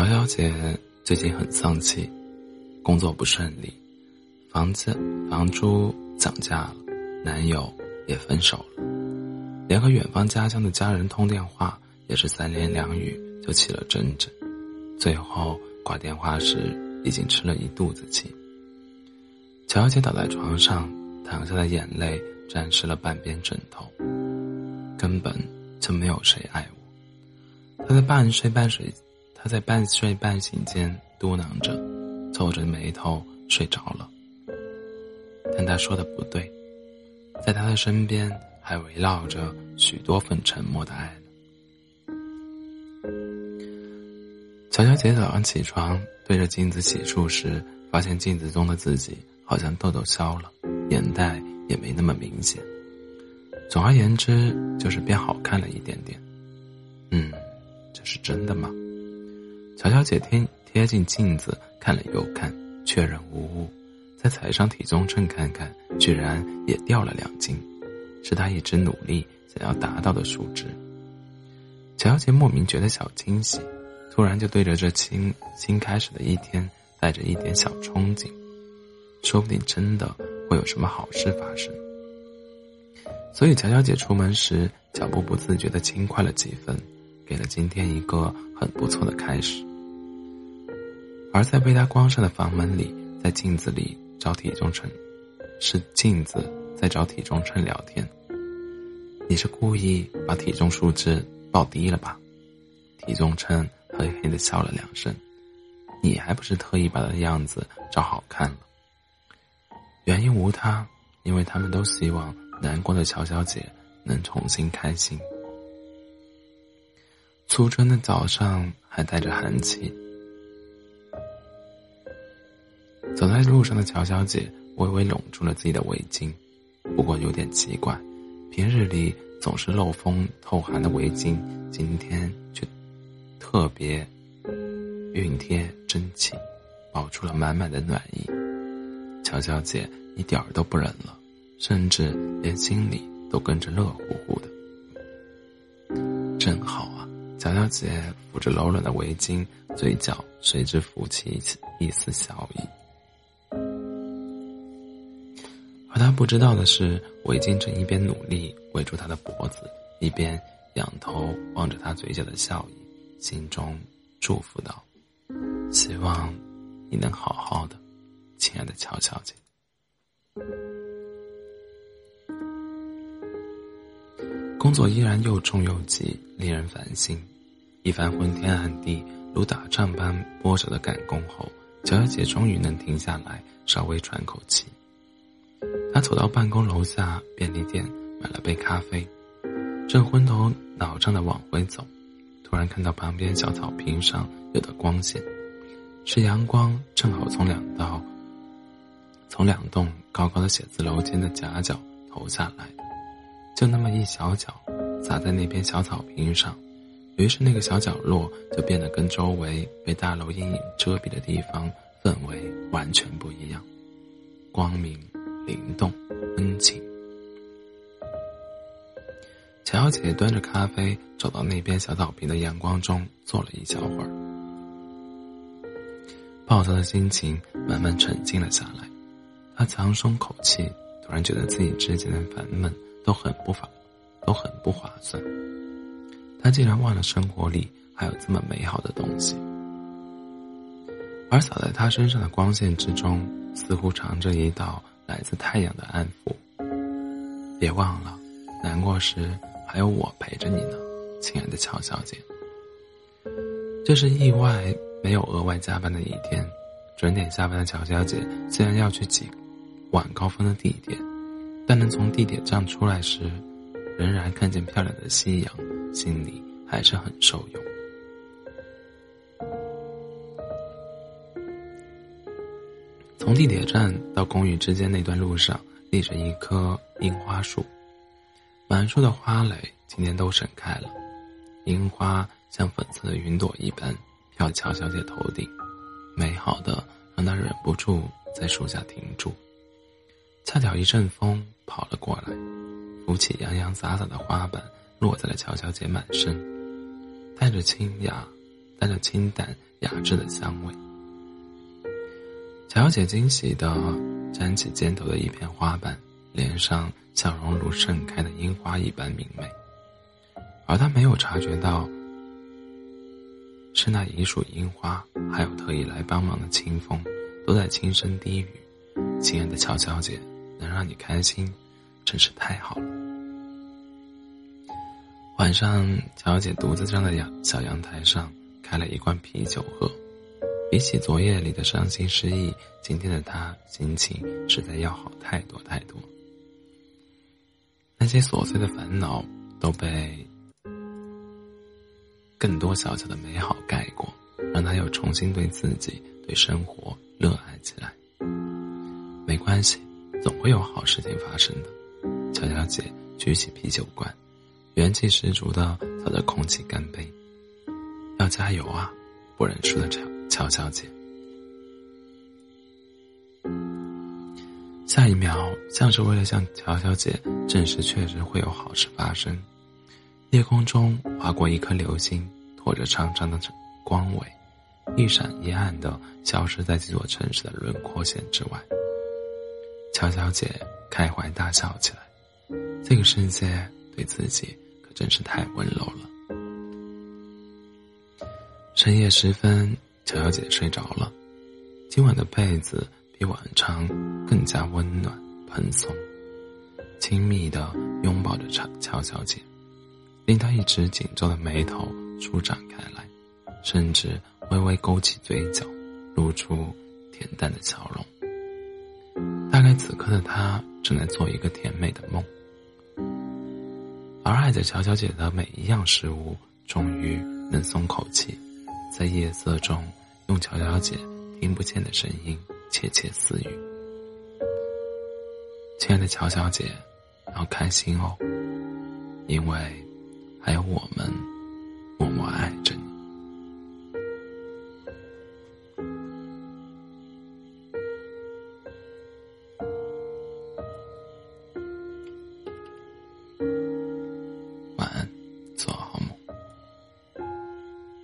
乔小姐最近很丧气，工作不顺利，房子房租涨价了，男友也分手了，连和远方家乡的家人通电话也是三言两语就起了争执，最后挂电话时已经吃了一肚子气。乔小姐倒在床上，淌下的眼泪沾湿了半边枕头，根本就没有谁爱我。她在半睡半睡。他在半睡半醒间嘟囔着，皱着眉头睡着了。但他说的不对，在他的身边还围绕着许多份沉默的爱呢。乔小姐早上起床对着镜子洗漱时，发现镜子中的自己好像痘痘消了，眼袋也没那么明显。总而言之，就是变好看了一点点。嗯，这是真的吗？乔小姐贴贴近镜子看了又看，确认无误，再踩上体重秤看看，居然也掉了两斤，是她一直努力想要达到的数值。乔小姐莫名觉得小惊喜，突然就对着这新新开始的一天带着一点小憧憬，说不定真的会有什么好事发生。所以乔小姐出门时脚步不自觉的轻快了几分，给了今天一个很不错的开始。而在被他关上的房门里，在镜子里找体重秤，是镜子在找体重秤聊天。你是故意把体重数字报低了吧？体重秤嘿嘿的笑了两声。你还不是特意把他的样子找好看了？原因无他，因为他们都希望难过的乔小姐能重新开心。初春的早上还带着寒气。走在路上的乔小姐微微拢住了自己的围巾，不过有点奇怪，平日里总是漏风透寒的围巾，今天却特别熨贴真情，爆出了满满的暖意。乔小姐一点儿都不冷了，甚至连心里都跟着热乎乎的。真好啊！乔小姐抚着柔软的围巾，嘴角随之浮起一丝笑意。他不知道的是，我已经正一边努力围住他的脖子，一边仰头望着他嘴角的笑意，心中祝福道：“希望你能好好的，亲爱的乔小姐。”工作依然又重又急，令人烦心。一番昏天暗地如打仗般波折的赶工后，乔小姐终于能停下来，稍微喘口气。他走到办公楼下便利店，买了杯咖啡，正昏头脑胀的往回走，突然看到旁边小草坪上有的光线，是阳光正好从两道、从两栋高高的写字楼间的夹角投下来，就那么一小角，洒在那边小草坪上，于是那个小角落就变得跟周围被大楼阴影遮蔽的地方氛围完全不一样，光明。灵动，温情。乔小姐端着咖啡走到那边小草坪的阳光中坐了一小会儿，暴躁的心情慢慢沉静了下来。她长松口气，突然觉得自己之前的烦闷都很不法，都很不划算。她竟然忘了生活里还有这么美好的东西，而洒在她身上的光线之中，似乎藏着一道。来自太阳的安抚。别忘了，难过时还有我陪着你呢，亲爱的乔小姐。这是意外没有额外加班的一天，准点下班的乔小姐虽然要去挤晚高峰的地铁，但能从地铁站出来时，仍然看见漂亮的夕阳，心里还是很受用。从地铁站到公寓之间那段路上，立着一棵樱花树，满树的花蕾今天都盛开了，樱花像粉色的云朵一般飘乔小姐头顶，美好的让她忍不住在树下停住。恰巧一阵风跑了过来，拂起洋洋洒洒的花瓣，落在了乔小姐满身，带着清雅，带着清淡雅致的香味。乔小姐惊喜地沾起肩头的一片花瓣，脸上笑容如盛开的樱花一般明媚。而她没有察觉到，是那一束樱花，还有特意来帮忙的清风，都在轻声低语：“亲爱的乔小姐，能让你开心，真是太好了。”晚上，乔小姐独自站在阳小阳台上，开了一罐啤酒喝。比起昨夜里的伤心失意，今天的他心情实在要好太多太多。那些琐碎的烦恼都被更多小小的美好盖过，让他又重新对自己、对生活热爱起来。没关系，总会有好事情发生的。乔小姐举起啤酒罐。元气十足的朝着空气干杯，要加油啊！不认输的乔乔小姐。下一秒，像是为了向乔小姐证实确实会有好事发生，夜空中划过一颗流星，拖着长长的光尾，一闪一暗的消失在这座城市的轮廓线之外。乔小姐开怀大笑起来，这个世界对自己可。真是太温柔了。深夜时分，乔小姐睡着了。今晚的被子比往常更加温暖蓬松，亲密的拥抱着乔乔小姐，令她一直紧皱的眉头舒展开来，甚至微微勾起嘴角，露出恬淡的笑容。大概此刻的她正在做一个甜美的梦。而爱着乔小姐的每一样事物，终于能松口气，在夜色中用乔小姐听不见的声音窃窃私语。亲爱的乔小姐，要开心哦，因为还有我们默默爱。